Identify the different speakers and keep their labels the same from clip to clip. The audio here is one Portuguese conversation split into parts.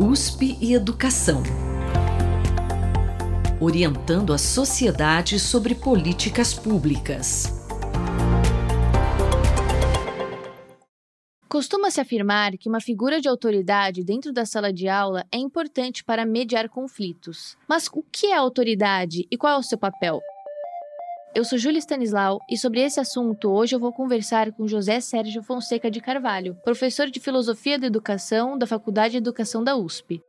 Speaker 1: USP e Educação. Orientando a sociedade sobre políticas públicas.
Speaker 2: Costuma-se afirmar que uma figura de autoridade dentro da sala de aula é importante para mediar conflitos. Mas o que é autoridade e qual é o seu papel? Eu sou Júlia Stanislau e sobre esse assunto hoje eu vou conversar com José Sérgio Fonseca de Carvalho, professor de Filosofia da Educação da Faculdade de Educação da USP.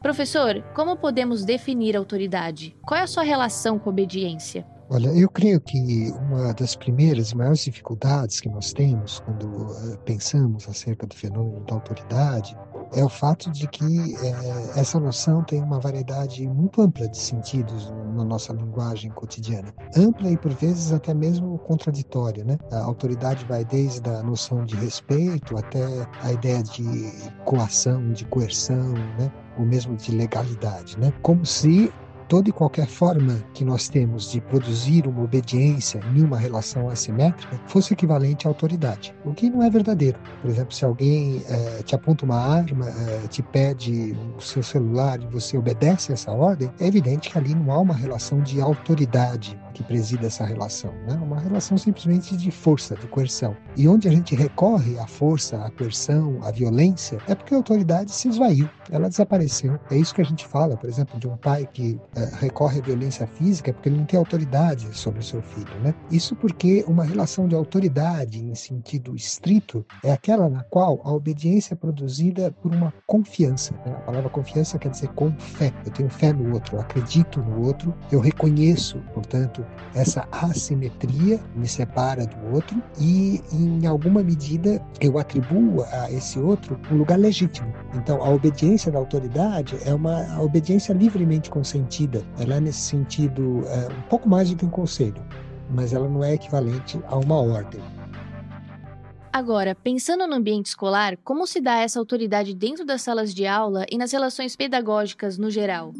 Speaker 2: Professor, como podemos definir autoridade? Qual é a sua relação com obediência?
Speaker 3: Olha, eu creio que uma das primeiras e maiores dificuldades que nós temos quando uh, pensamos acerca do fenômeno da autoridade é o fato de que é, essa noção tem uma variedade muito ampla de sentidos na nossa linguagem cotidiana. Ampla e, por vezes, até mesmo contraditória. Né? A autoridade vai desde a noção de respeito até a ideia de coação, de coerção, né? ou mesmo de legalidade. Né? Como se toda e qualquer forma que nós temos de produzir uma obediência em uma relação assimétrica fosse equivalente à autoridade, o que não é verdadeiro. Por exemplo, se alguém é, te aponta uma arma, é, te pede o seu celular e você obedece essa ordem, é evidente que ali não há uma relação de autoridade que presida essa relação, né? uma relação simplesmente de força, de coerção. E onde a gente recorre à força, à coerção, à violência, é porque a autoridade se esvaiu, ela desapareceu. É isso que a gente fala, por exemplo, de um pai que é, recorre à violência física porque ele não tem autoridade sobre o seu filho. Né? Isso porque uma relação de autoridade, em sentido estrito, é aquela na qual a obediência é produzida por uma confiança. Né? A palavra confiança quer dizer com fé. Eu tenho fé no outro, acredito no outro, eu reconheço, portanto, essa assimetria me separa do outro e, em alguma medida, eu atribuo a esse outro um lugar legítimo. Então, a obediência da autoridade é uma obediência livremente consentida. Ela é, nesse sentido, é um pouco mais do que um conselho, mas ela não é equivalente a uma ordem.
Speaker 2: Agora, pensando no ambiente escolar, como se dá essa autoridade dentro das salas de aula e nas relações pedagógicas no geral?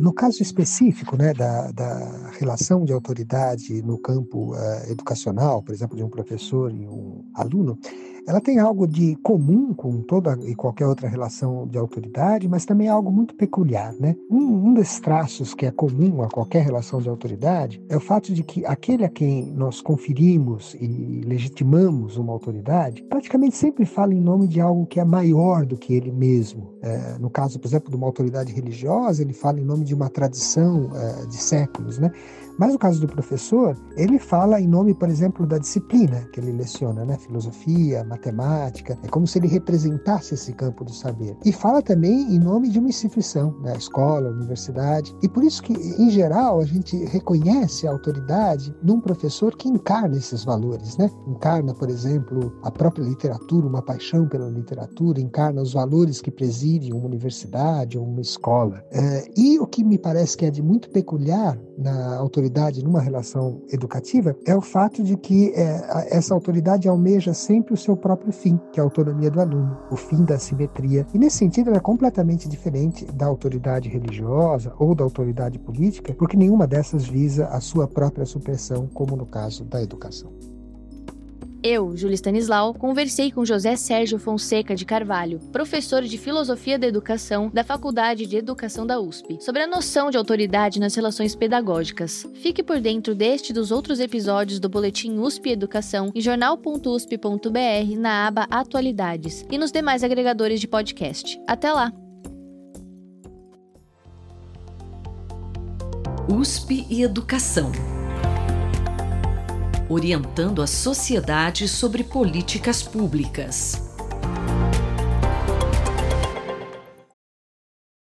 Speaker 3: No caso específico né, da, da relação de autoridade no campo uh, educacional, por exemplo, de um professor e um aluno, ela tem algo de comum com toda e qualquer outra relação de autoridade, mas também algo muito peculiar. Né? Um, um traços que é comum a qualquer relação de autoridade é o fato de que aquele a quem nós conferimos e legitimamos uma autoridade praticamente sempre fala em nome de algo que é maior do que ele mesmo. É, no caso, por exemplo, de uma autoridade religiosa, ele fala em nome de uma tradição é, de séculos. Né? Mas no caso do professor, ele fala em nome, por exemplo, da disciplina que ele leciona, né? Filosofia, matemática. É como se ele representasse esse campo do saber. E fala também em nome de uma instituição, né? Escola, universidade. E por isso que, em geral, a gente reconhece a autoridade num professor que encarna esses valores, né? Encarna, por exemplo, a própria literatura, uma paixão pela literatura, encarna os valores que presidem uma universidade ou uma escola. É, e o que me parece que é de muito peculiar na autoridade numa relação educativa é o fato de que é, essa autoridade almeja sempre o seu próprio fim, que é a autonomia do aluno, o fim da simetria. E nesse sentido, ela é completamente diferente da autoridade religiosa ou da autoridade política, porque nenhuma dessas visa a sua própria supressão, como no caso da educação.
Speaker 2: Eu, Júlia Stanislau, conversei com José Sérgio Fonseca de Carvalho, professor de Filosofia da Educação da Faculdade de Educação da USP, sobre a noção de autoridade nas relações pedagógicas. Fique por dentro deste e dos outros episódios do Boletim USP Educação em jornal.usp.br na aba Atualidades e nos demais agregadores de podcast. Até lá!
Speaker 1: USP e Educação orientando a sociedade sobre políticas públicas.